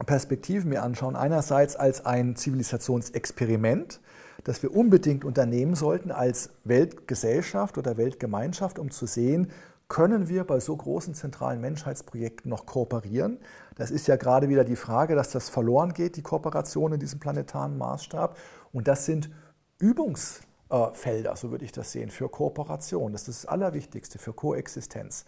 Perspektiven mir anschauen. Einerseits als ein Zivilisationsexperiment, das wir unbedingt unternehmen sollten als Weltgesellschaft oder Weltgemeinschaft, um zu sehen, können wir bei so großen zentralen Menschheitsprojekten noch kooperieren? Das ist ja gerade wieder die Frage, dass das verloren geht, die Kooperation in diesem planetaren Maßstab. Und das sind Übungsfelder, so würde ich das sehen, für Kooperation. Das ist das Allerwichtigste, für Koexistenz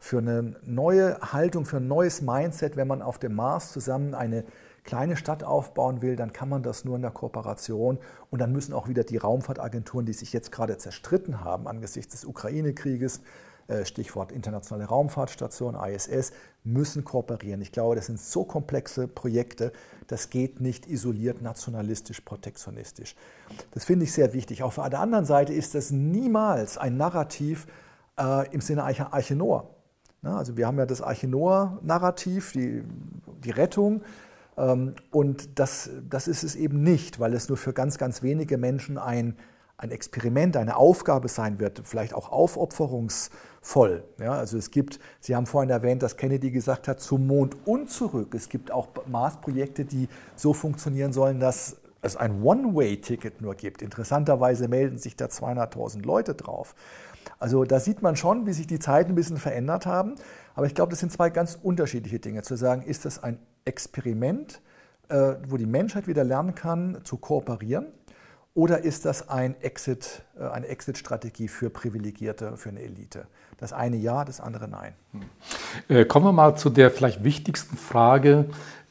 für eine neue Haltung, für ein neues Mindset, wenn man auf dem Mars zusammen eine kleine Stadt aufbauen will, dann kann man das nur in der Kooperation. Und dann müssen auch wieder die Raumfahrtagenturen, die sich jetzt gerade zerstritten haben angesichts des Ukraine-Krieges, äh, Stichwort Internationale Raumfahrtstation, ISS, müssen kooperieren. Ich glaube, das sind so komplexe Projekte, das geht nicht isoliert nationalistisch, protektionistisch. Das finde ich sehr wichtig. Auf der anderen Seite ist das niemals ein Narrativ äh, im Sinne Arche Noah. Also wir haben ja das Arche-Noah-Narrativ, die, die Rettung. Ähm, und das, das ist es eben nicht, weil es nur für ganz, ganz wenige Menschen ein, ein Experiment, eine Aufgabe sein wird, vielleicht auch aufopferungsvoll. Ja, also es gibt, Sie haben vorhin erwähnt, dass Kennedy gesagt hat, zum Mond und zurück. Es gibt auch Mars-Projekte, die so funktionieren sollen, dass es ein One-Way-Ticket nur gibt. Interessanterweise melden sich da 200.000 Leute drauf. Also da sieht man schon, wie sich die Zeiten ein bisschen verändert haben. Aber ich glaube, das sind zwei ganz unterschiedliche Dinge. Zu sagen, ist das ein Experiment, äh, wo die Menschheit wieder lernen kann, zu kooperieren? Oder ist das ein Exit, äh, eine Exit-Strategie für Privilegierte, für eine Elite? Das eine ja, das andere nein. Hm. Äh, kommen wir mal zu der vielleicht wichtigsten Frage,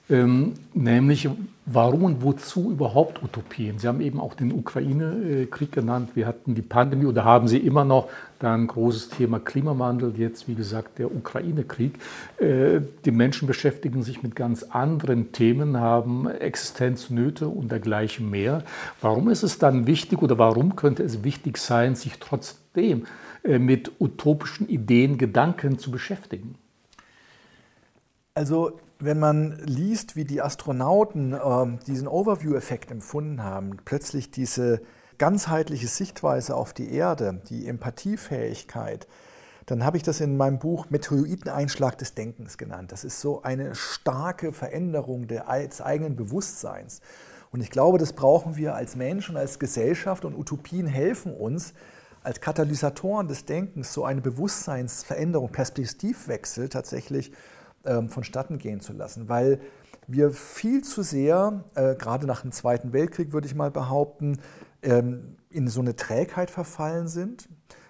ähm, nämlich warum und wozu überhaupt Utopien? Sie haben eben auch den Ukraine-Krieg genannt. Wir hatten die Pandemie oder haben sie immer noch. Dann großes Thema Klimawandel, jetzt wie gesagt der Ukraine-Krieg. Äh, die Menschen beschäftigen sich mit ganz anderen Themen, haben Existenznöte und dergleichen mehr. Warum ist es dann wichtig oder warum könnte es wichtig sein, sich trotzdem äh, mit utopischen Ideen, Gedanken zu beschäftigen? Also wenn man liest, wie die Astronauten äh, diesen Overview-Effekt empfunden haben, plötzlich diese ganzheitliche Sichtweise auf die Erde, die Empathiefähigkeit, dann habe ich das in meinem Buch Meteoriteneinschlag des Denkens genannt. Das ist so eine starke Veränderung des eigenen Bewusstseins. Und ich glaube, das brauchen wir als Mensch und als Gesellschaft und Utopien helfen uns, als Katalysatoren des Denkens so eine Bewusstseinsveränderung, Perspektivwechsel tatsächlich ähm, vonstatten gehen zu lassen, weil wir viel zu sehr, äh, gerade nach dem Zweiten Weltkrieg würde ich mal behaupten, ähm, in so eine Trägheit verfallen sind.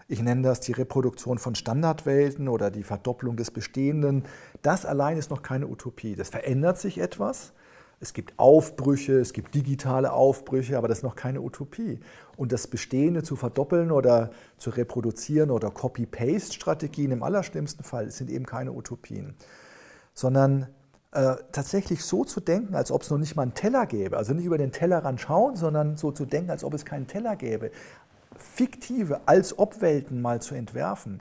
Ich nenne das die Reproduktion von Standardwelten oder die Verdopplung des Bestehenden. Das allein ist noch keine Utopie. Das verändert sich etwas. Es gibt Aufbrüche, es gibt digitale Aufbrüche, aber das ist noch keine Utopie. Und das Bestehende zu verdoppeln oder zu reproduzieren oder Copy-Paste-Strategien im allerschlimmsten Fall sind eben keine Utopien sondern äh, tatsächlich so zu denken, als ob es noch nicht mal einen Teller gäbe. Also nicht über den Tellerrand schauen, sondern so zu denken, als ob es keinen Teller gäbe. Fiktive als Obwelten mal zu entwerfen,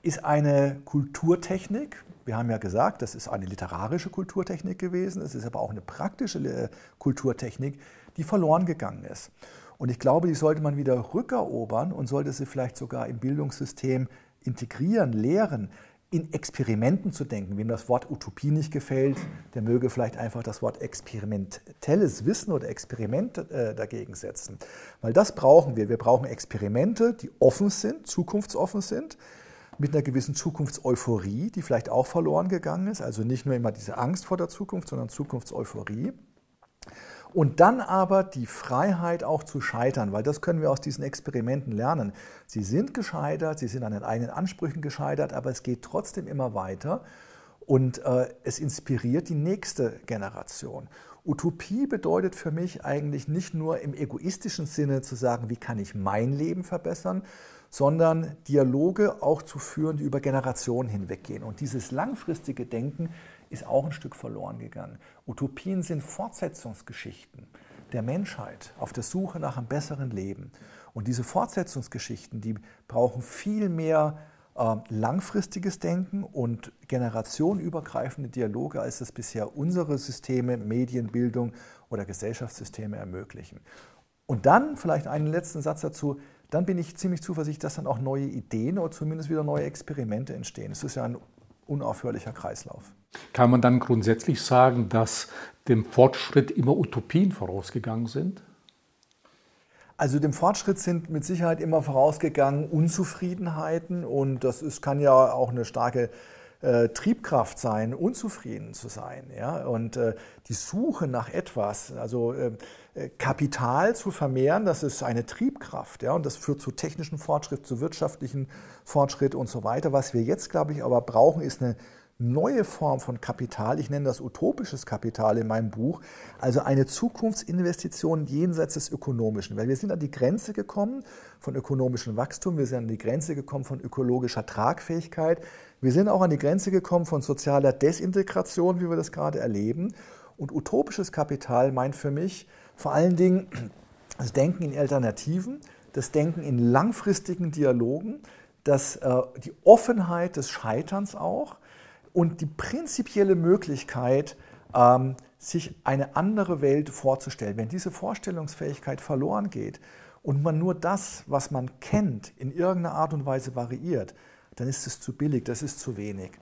ist eine Kulturtechnik. Wir haben ja gesagt, das ist eine literarische Kulturtechnik gewesen. Es ist aber auch eine praktische äh, Kulturtechnik, die verloren gegangen ist. Und ich glaube, die sollte man wieder rückerobern und sollte sie vielleicht sogar im Bildungssystem integrieren, lehren, in Experimenten zu denken. Wem das Wort Utopie nicht gefällt, der möge vielleicht einfach das Wort experimentelles Wissen oder Experiment äh, dagegen setzen. Weil das brauchen wir. Wir brauchen Experimente, die offen sind, zukunftsoffen sind, mit einer gewissen Zukunftseuphorie, die vielleicht auch verloren gegangen ist. Also nicht nur immer diese Angst vor der Zukunft, sondern Zukunftseuphorie. Und dann aber die Freiheit auch zu scheitern, weil das können wir aus diesen Experimenten lernen. Sie sind gescheitert, sie sind an den eigenen Ansprüchen gescheitert, aber es geht trotzdem immer weiter und äh, es inspiriert die nächste Generation. Utopie bedeutet für mich eigentlich nicht nur im egoistischen Sinne zu sagen, wie kann ich mein Leben verbessern, sondern Dialoge auch zu führen, die über Generationen hinweggehen. Und dieses langfristige Denken ist auch ein Stück verloren gegangen. Utopien sind Fortsetzungsgeschichten der Menschheit auf der Suche nach einem besseren Leben. Und diese Fortsetzungsgeschichten, die brauchen viel mehr äh, langfristiges Denken und generationenübergreifende Dialoge, als das bisher unsere Systeme, Medienbildung oder Gesellschaftssysteme ermöglichen. Und dann vielleicht einen letzten Satz dazu, dann bin ich ziemlich zuversichtlich, dass dann auch neue Ideen oder zumindest wieder neue Experimente entstehen. Es ist ja ein unaufhörlicher Kreislauf. Kann man dann grundsätzlich sagen, dass dem Fortschritt immer Utopien vorausgegangen sind? Also dem Fortschritt sind mit Sicherheit immer vorausgegangen Unzufriedenheiten und das ist, kann ja auch eine starke äh, Triebkraft sein, unzufrieden zu sein. Ja? Und äh, die Suche nach etwas, also äh, äh, Kapital zu vermehren, das ist eine Triebkraft. Ja? Und das führt zu technischen Fortschritt, zu wirtschaftlichen Fortschritt und so weiter. Was wir jetzt, glaube ich, aber brauchen, ist eine neue Form von Kapital, ich nenne das utopisches Kapital in meinem Buch, also eine Zukunftsinvestition jenseits des Ökonomischen. Weil wir sind an die Grenze gekommen von ökonomischem Wachstum, wir sind an die Grenze gekommen von ökologischer Tragfähigkeit, wir sind auch an die Grenze gekommen von sozialer Desintegration, wie wir das gerade erleben. Und utopisches Kapital meint für mich vor allen Dingen das Denken in Alternativen, das Denken in langfristigen Dialogen, das, äh, die Offenheit des Scheiterns auch, und die prinzipielle Möglichkeit, ähm, sich eine andere Welt vorzustellen. Wenn diese Vorstellungsfähigkeit verloren geht und man nur das, was man kennt, in irgendeiner Art und Weise variiert, dann ist es zu billig, das ist zu wenig.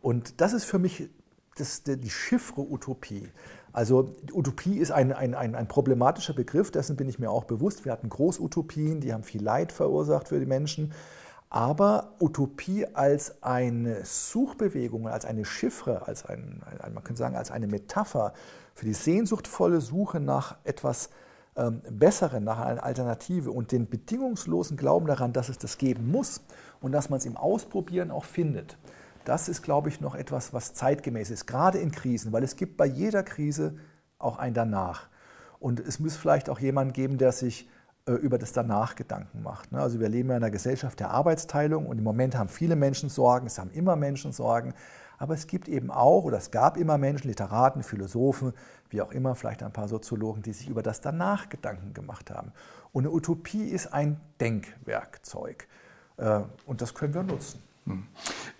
Und das ist für mich das, die Chiffre Utopie. Also Utopie ist ein, ein, ein, ein, problematischer Begriff, dessen bin ich mir auch bewusst. Wir hatten Großutopien, die haben viel Leid verursacht für die Menschen. Aber Utopie als eine Suchbewegung, als eine Chiffre, als ein, man könnte sagen, als eine Metapher für die sehnsuchtvolle Suche nach etwas ähm, Besseren, nach einer Alternative und den bedingungslosen Glauben daran, dass es das geben muss und dass man es im Ausprobieren auch findet. Das ist, glaube ich, noch etwas, was zeitgemäß ist, gerade in Krisen, weil es gibt bei jeder Krise auch ein Danach. Und es muss vielleicht auch jemanden geben, der sich über das danach Gedanken macht. Ne? Also wir leben ja in einer Gesellschaft der Arbeitsteilung und im Moment haben viele Menschen Sorgen, es haben immer Menschen Sorgen, aber es gibt eben auch oder es gab immer Menschen, Literaten, Philosophen, wie auch immer, vielleicht ein paar Soziologen, die sich über das danach Gedanken gemacht haben. Und eine Utopie ist ein Denkwerkzeug äh, und das können wir nutzen.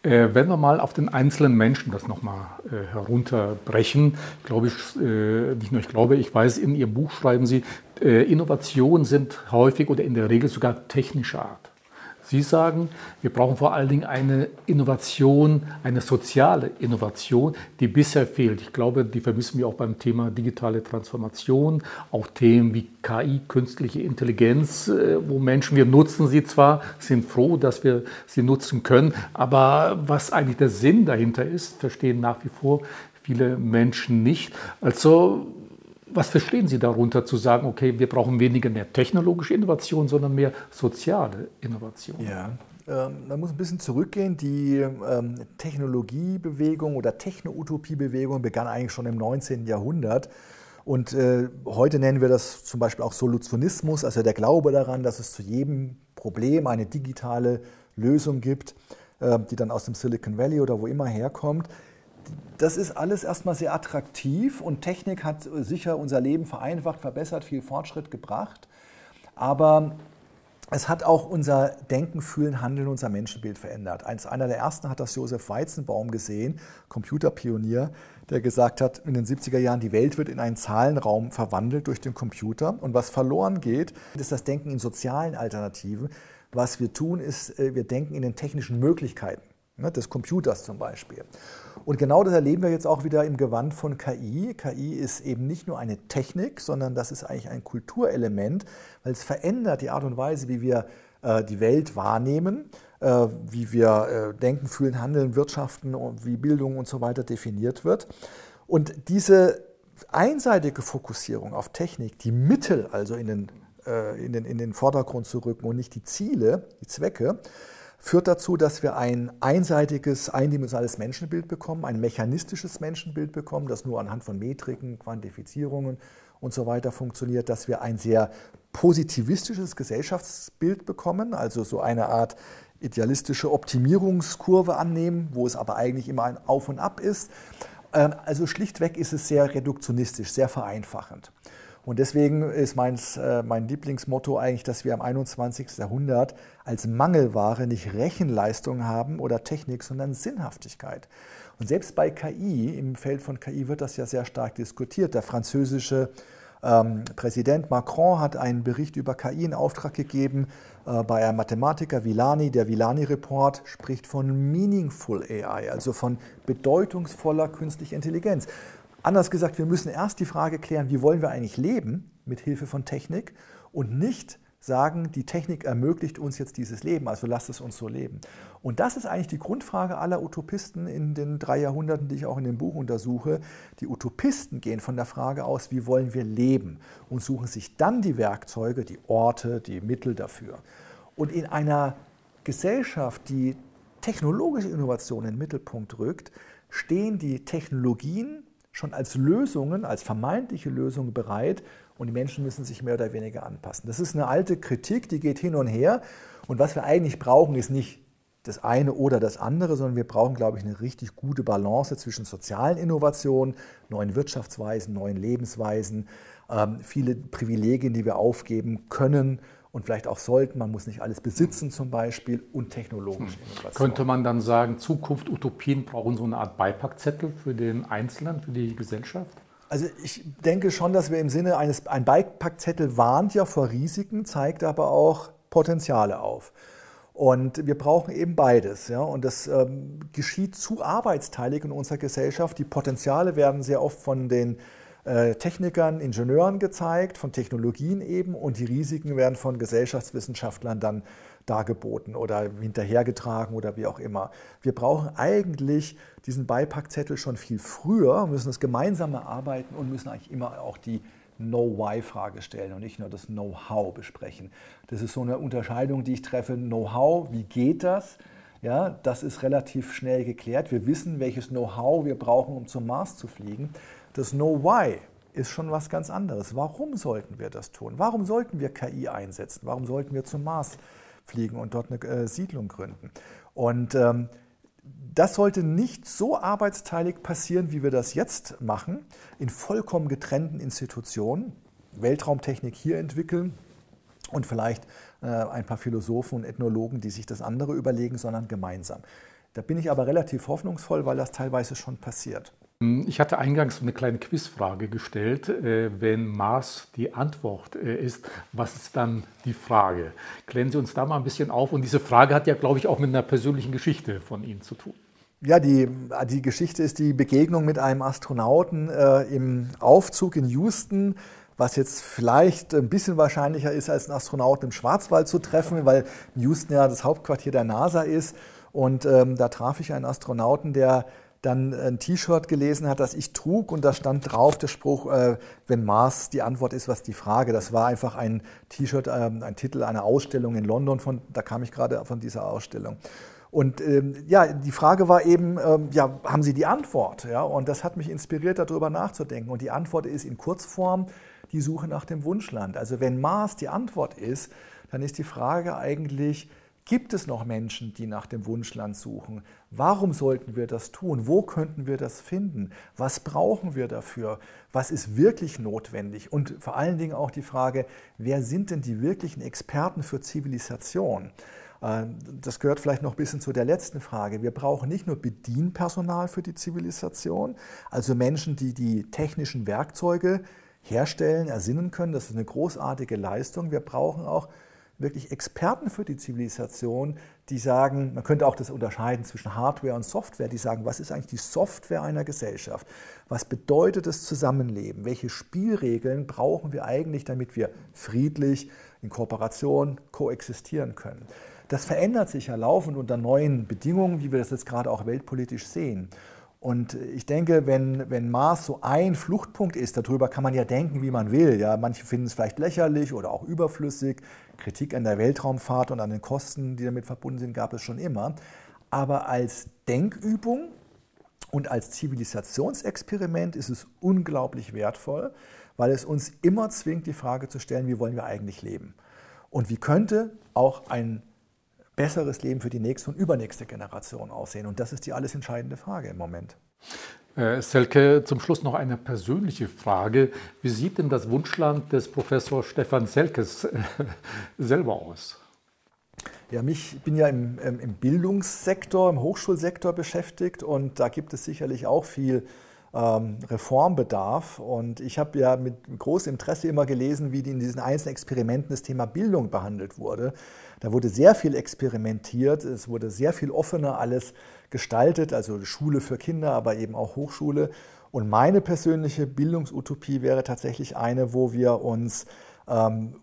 Äh, wenn wir mal auf den einzelnen Menschen das nochmal äh, herunterbrechen, glaube ich, äh, nicht nur ich glaube, ich weiß, in Ihrem Buch schreiben Sie, äh, Innovationen sind häufig oder in der Regel sogar technischer Art. Sie sagen, wir brauchen vor allen Dingen eine Innovation, eine soziale Innovation, die bisher fehlt. Ich glaube, die vermissen wir auch beim Thema digitale Transformation, auch Themen wie KI, künstliche Intelligenz, äh, wo Menschen, wir nutzen sie zwar, sind froh, dass wir sie nutzen können, aber was eigentlich der Sinn dahinter ist, verstehen nach wie vor viele Menschen nicht. Also was verstehen Sie darunter zu sagen, okay, wir brauchen weniger mehr technologische Innovation, sondern mehr soziale Innovation? Ja, ähm, man muss ein bisschen zurückgehen. Die ähm, Technologiebewegung oder Techno-Utopie-Bewegung begann eigentlich schon im 19. Jahrhundert. Und äh, heute nennen wir das zum Beispiel auch Solutionismus, also der Glaube daran, dass es zu jedem Problem eine digitale Lösung gibt, äh, die dann aus dem Silicon Valley oder wo immer herkommt das ist alles erstmal sehr attraktiv und Technik hat sicher unser Leben vereinfacht, verbessert, viel Fortschritt gebracht. Aber es hat auch unser Denken, Fühlen, Handeln, unser Menschenbild verändert. Als einer der ersten hat das Josef Weizenbaum gesehen, Computerpionier, der gesagt hat, in den 70er Jahren, die Welt wird in einen Zahlenraum verwandelt durch den Computer. Und was verloren geht, ist das Denken in sozialen Alternativen, Was wir tun, ist, äh, wir denken in den technischen Möglichkeiten ne, des Computers zum Beispiel. Und genau das erleben wir jetzt auch wieder im Gewand von KI. KI ist eben nicht nur eine Technik, sondern das ist eigentlich ein Kulturelement, weil es verändert die Art und Weise, wie wir äh, die Welt wahrnehmen, äh, wie wir äh, denken, fühlen, handeln, wirtschaften und wie Bildung und so weiter definiert wird. Und diese einseitige Fokussierung auf Technik, die Mittel also in den, in den, in den Vordergrund zu rücken und nicht die Ziele, die Zwecke, führt dazu, dass wir ein einseitiges, eindimensionales Menschenbild bekommen, ein mechanistisches Menschenbild bekommen, das nur anhand von Metriken, Quantifizierungen und so weiter funktioniert, dass wir ein sehr positivistisches Gesellschaftsbild bekommen, also so eine Art idealistische Optimierungskurve annehmen, wo es aber eigentlich immer ein Auf und Ab ist. Ähm, also schlichtweg ist es sehr reduktionistisch, sehr vereinfachend. Und deswegen ist meins, äh, mein Lieblingsmotto eigentlich, dass wir am 21. Jahrhundert als Mangelware nicht Rechenleistung haben oder Technik, sondern Sinnhaftigkeit. Und selbst bei KI, im Feld von KI wird das ja sehr stark diskutiert. Der französische ähm, Präsident Macron hat einen Bericht über KI in Auftrag gegeben äh, bei einem Mathematiker Villani. Der Villani-Report spricht von Meaningful AI, also von bedeutungsvoller künstlicher Intelligenz. Anders gesagt, wir müssen erst die Frage klären, wie wollen wir eigentlich leben mit Hilfe von Technik und nicht sagen, die Technik ermöglicht uns jetzt dieses Leben, also lasst es uns so leben. Und das ist eigentlich die Grundfrage aller Utopisten in den drei Jahrhunderten, die ich auch in dem Buch untersuche. Die Utopisten gehen von der Frage aus, wie wollen wir leben und suchen sich dann die Werkzeuge, die Orte, die Mittel dafür. Und in einer Gesellschaft, die technologische Innovation in den Mittelpunkt rückt, stehen die Technologien schon als Lösungen, als vermeintliche Lösungen bereit und die Menschen müssen sich mehr oder weniger anpassen. Das ist eine alte Kritik, die geht hin und her. Und was wir eigentlich brauchen, ist nicht das eine oder das andere, sondern wir brauchen, glaube ich, eine richtig gute Balance zwischen sozialen Innovationen, neuen Wirtschaftsweisen, neuen Lebensweisen, ähm, viele Privilegien, die wir aufgeben können und vielleicht auch sollten. Man muss nicht alles besitzen zum Beispiel und technologische hm. Innovation. Könnte man dann sagen, Zukunft, Utopien brauchen so eine Art Beipackzettel für den Einzelnen, für die Gesellschaft? Also ich denke schon, dass wir im Sinne eines, ein Beipackzettel warnt ja vor Risiken, zeigt aber auch Potenziale auf. Und wir brauchen eben beides. Ja? Und das ähm, geschieht zu arbeitsteilig in unserer Gesellschaft. Die Potenziale werden sehr oft von den Technikern, Ingenieuren gezeigt, von Technologien eben und die Risiken werden von Gesellschaftswissenschaftlern dann dargeboten oder hinterhergetragen oder wie auch immer. Wir brauchen eigentlich diesen Beipackzettel schon viel früher, müssen es gemeinsam erarbeiten und müssen eigentlich immer auch die Know-why-Frage stellen und nicht nur das Know-how besprechen. Das ist so eine Unterscheidung, die ich treffe. Know-how, wie geht das? Ja, das ist relativ schnell geklärt. Wir wissen, welches Know-how wir brauchen, um zum Mars zu fliegen. Das Know-why ist schon was ganz anderes. Warum sollten wir das tun? Warum sollten wir KI einsetzen? Warum sollten wir zum Mars fliegen und dort eine äh, Siedlung gründen? Und ähm, das sollte nicht so arbeitsteilig passieren, wie wir das jetzt machen, in vollkommen getrennten Institutionen, Weltraumtechnik hier entwickeln und vielleicht äh, ein paar Philosophen und Ethnologen, die sich das andere überlegen, sondern gemeinsam. Da bin ich aber relativ hoffnungsvoll, weil das teilweise schon passiert. Ich hatte eingangs eine kleine Quizfrage gestellt. Äh, wenn Mars die Antwort äh, ist, was ist dann die Frage? Klären Sie uns da mal ein bisschen auf. Und diese Frage hat ja, glaube ich, auch mit einer persönlichen Geschichte von Ihnen zu tun. Ja, die, die Geschichte ist die Begegnung mit einem Astronauten äh, im Aufzug in Houston, was jetzt vielleicht ein bisschen wahrscheinlicher ist, als einen Astronauten im Schwarzwald zu treffen, weil Houston ja das Hauptquartier der NASA ist. Und ähm, da traf ich einen Astronauten, der dann ein T-Shirt gelesen hat, das ich trug und da stand drauf der Spruch, äh, wenn Mars die Antwort ist, was die Frage. Das war einfach ein T-Shirt, äh, ein Titel einer Ausstellung in London, von, da kam ich gerade von dieser Ausstellung. Und ähm, ja, die Frage war eben, ähm, ja, haben Sie die Antwort? Ja, und das hat mich inspiriert, darüber nachzudenken. Und die Antwort ist in Kurzform die Suche nach dem Wunschland. Also wenn Mars die Antwort ist, dann ist die Frage eigentlich, Gibt es noch Menschen, die nach dem Wunschland suchen? Warum sollten wir das tun? Wo könnten wir das finden? Was brauchen wir dafür? Was ist wirklich notwendig? Und vor allen Dingen auch die Frage, wer sind denn die wirklichen Experten für Zivilisation? Äh, das gehört vielleicht noch ein bisschen zu der letzten Frage. Wir brauchen nicht nur Bedienpersonal für die Zivilisation, also Menschen, die die technischen Werkzeuge herstellen, ersinnen können. Das ist eine großartige Leistung. Wir brauchen auch wirklich Experten für die Zivilisation, die sagen, man könnte auch das unterscheiden zwischen Hardware und Software, die sagen, was ist eigentlich die Software einer Gesellschaft? Was bedeutet das Zusammenleben? Welche Spielregeln brauchen wir eigentlich, damit wir friedlich in Kooperation koexistieren können? Das verändert sich ja laufend unter neuen Bedingungen, wie wir das jetzt gerade auch weltpolitisch sehen. Und ich denke, wenn, wenn Mars so ein Fluchtpunkt ist, darüber kann man ja denken, wie man will. Ja, manche finden es vielleicht lächerlich oder auch überflüssig. Kritik an der Weltraumfahrt und an den Kosten, die damit verbunden sind, gab es schon immer. Aber als Denkübung und als Zivilisationsexperiment ist es unglaublich wertvoll, weil es uns immer zwingt, die Frage zu stellen, wie wollen wir eigentlich leben? Und wie könnte auch ein besseres Leben für die nächste und übernächste Generation aussehen? Und das ist die alles entscheidende Frage im Moment. Äh, Selke, zum Schluss noch eine persönliche Frage. Wie sieht denn das Wunschland des Professors Stefan Selkes äh, selber aus? Ja, mich ich bin ja im, im Bildungssektor, im Hochschulsektor beschäftigt und da gibt es sicherlich auch viel ähm, Reformbedarf. Und ich habe ja mit großem Interesse immer gelesen, wie in diesen einzelnen Experimenten das Thema Bildung behandelt wurde. Da wurde sehr viel experimentiert, es wurde sehr viel offener alles gestaltet, also Schule für Kinder, aber eben auch Hochschule. Und meine persönliche Bildungsutopie wäre tatsächlich eine, wo wir uns ähm,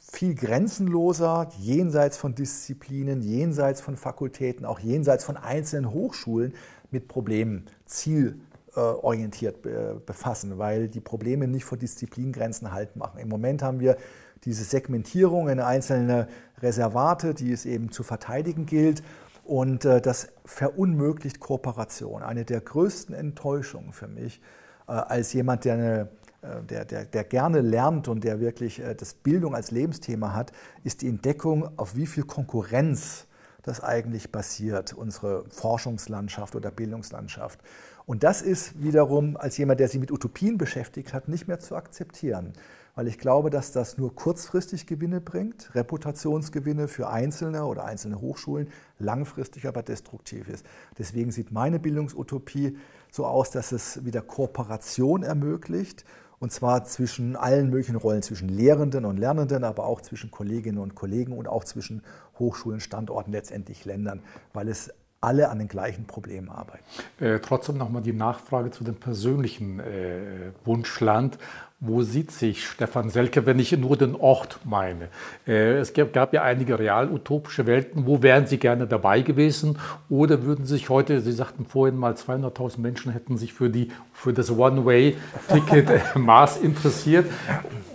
viel grenzenloser, jenseits von Disziplinen, jenseits von Fakultäten, auch jenseits von einzelnen Hochschulen mit Problemen, Ziel orientiert befassen, weil die Probleme nicht vor Disziplingrenzen Halt machen. Im Moment haben wir diese Segmentierung in einzelne Reservate, die es eben zu verteidigen gilt. Und äh, das verunmöglicht Kooperation. Eine der größten Enttäuschungen für mich äh, als jemand, der, eine, äh, der, der, der, gerne lernt und der wirklich das Bildung als Lebensthema hat, ist die Entdeckung, auf wie viel Konkurrenz das eigentlich basiert, unsere Forschungslandschaft oder Bildungslandschaft. Und das ist wiederum als jemand, der sich mit Utopien beschäftigt hat, nicht mehr zu akzeptieren, weil ich glaube, dass das nur kurzfristig Gewinne bringt, Reputationsgewinne für Einzelne oder einzelne Hochschulen, langfristig aber destruktiv ist. Deswegen sieht meine Bildungsutopie so aus, dass es wieder Kooperation ermöglicht, und zwar zwischen allen möglichen Rollen, zwischen Lehrenden und Lernenden, aber auch zwischen Kolleginnen und Kollegen und auch zwischen Hochschulen, Standorten, letztendlich Ländern, weil es alle an den gleichen Problemen arbeiten. Äh, trotzdem nochmal die Nachfrage zu dem persönlichen äh, Wunschland. Wo sieht sich Stefan Selke, wenn ich nur den Ort meine? Äh, es gab, gab, ja einige real-utopische Welten. Wo wären Sie gerne dabei gewesen? Oder würden Sie sich heute, Sie sagten vorhin mal, 200.000 Menschen hätten sich für, die, für das One-Way-Ticket Mars interessiert.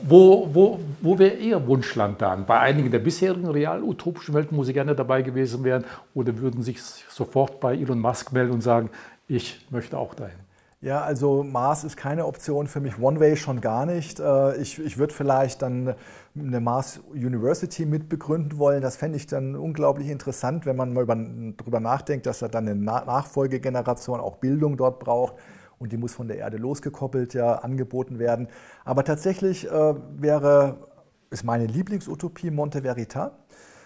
Wo, wo, wo wäre Ihr Wunschland dann? Bei einigen der bisherigen real-utopischen Welten, wo Sie gerne dabei gewesen wären? Oder würden sich sofort bei Elon Musk melden und sagen, ich möchte auch dahin? Ja, also Mars ist keine Option für mich, One Way schon gar nicht. Äh, ich, ich würde vielleicht dann eine Mars University mitbegründen wollen. Das fände ich dann unglaublich interessant, wenn man mal darüber nachdenkt, dass er dann eine Nachfolgegeneration auch Bildung dort braucht und die muss von der Erde losgekoppelt ja angeboten werden. Aber tatsächlich äh, wäre, ist meine Lieblingsutopie Monte Verita.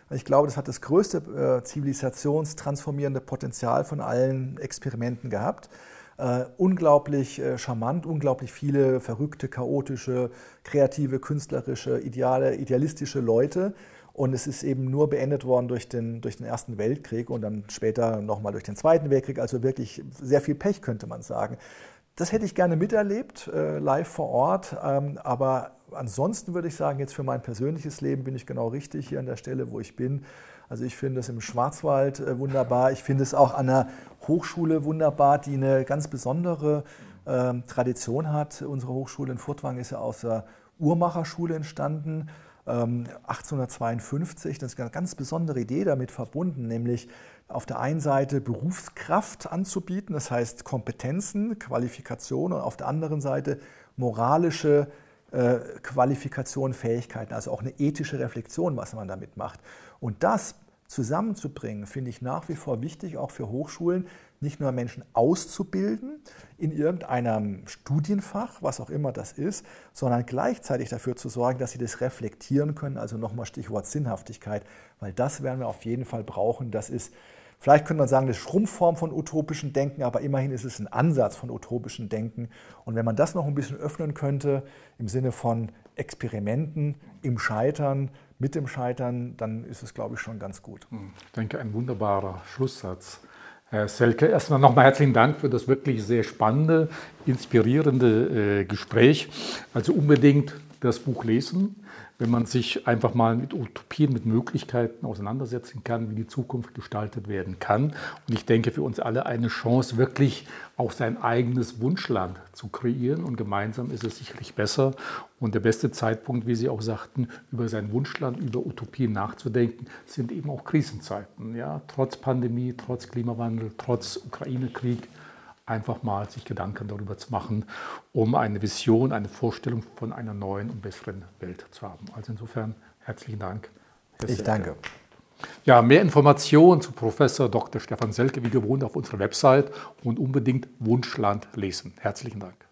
Ich glaube, das hat das größte äh, zivilisationstransformierende Potenzial von allen Experimenten gehabt. Äh, unglaublich äh, charmant, unglaublich viele verrückte, chaotische, kreative, künstlerische, ideale, idealistische Leute. Und es ist eben nur beendet worden durch den, durch den Ersten Weltkrieg und dann später nochmal durch den Zweiten Weltkrieg. Also wirklich sehr viel Pech, könnte man sagen. Das hätte ich gerne miterlebt, äh, live vor Ort. Ähm, aber ansonsten würde ich sagen, jetzt für mein persönliches Leben bin ich genau richtig hier an der Stelle, wo ich bin. Also ich finde es im Schwarzwald äh, wunderbar. Ich finde es auch an der Hochschule wunderbar, die eine ganz besondere äh, Tradition hat. Unsere Hochschule in Furtwang ist ja aus der Uhrmacherschule entstanden. 1852, ähm, das ist eine ganz besondere Idee damit verbunden, nämlich auf der einen Seite Berufskraft anzubieten, das heißt Kompetenzen, Qualifikationen und auf der anderen Seite moralische äh, Qualifikationen, Fähigkeiten, also auch eine ethische Reflexion, was man damit macht. Und das zusammenzubringen, finde ich nach wie vor wichtig, auch für Hochschulen, nicht nur Menschen auszubilden in irgendeinem Studienfach, was auch immer das ist, sondern gleichzeitig dafür zu sorgen, dass sie das reflektieren können. Also nochmal Stichwort Sinnhaftigkeit, weil das werden wir auf jeden Fall brauchen. Das ist Vielleicht könnte man sagen, eine Schrumpfform von utopischem Denken, aber immerhin ist es ein Ansatz von utopischem Denken. Und wenn man das noch ein bisschen öffnen könnte, im Sinne von Experimenten, im Scheitern, mit dem Scheitern, dann ist es, glaube ich, schon ganz gut. Hm, ich denke, ein wunderbarer Schlusssatz. Herr Selke, erstmal nochmal herzlichen Dank für das wirklich sehr spannende, inspirierende äh, Gespräch. Also unbedingt das Buch lesen wenn man sich einfach mal mit Utopien, mit Möglichkeiten auseinandersetzen kann, wie die Zukunft gestaltet werden kann. Und ich denke, für uns alle eine Chance, wirklich auch sein eigenes Wunschland zu kreieren. Und gemeinsam ist es sicherlich besser. Und der beste Zeitpunkt, wie Sie auch sagten, über sein Wunschland, über Utopien nachzudenken, sind eben auch Krisenzeiten. Ja? Trotz Pandemie, trotz Klimawandel, trotz Ukraine-Krieg einfach mal sich Gedanken darüber zu machen, um eine Vision, eine Vorstellung von einer neuen und besseren Welt zu haben. Also insofern herzlichen Dank. Ich danke. Ja, mehr Informationen zu Professor Dr. Stefan Selke wie gewohnt auf unserer Website und unbedingt Wunschland lesen. Herzlichen Dank.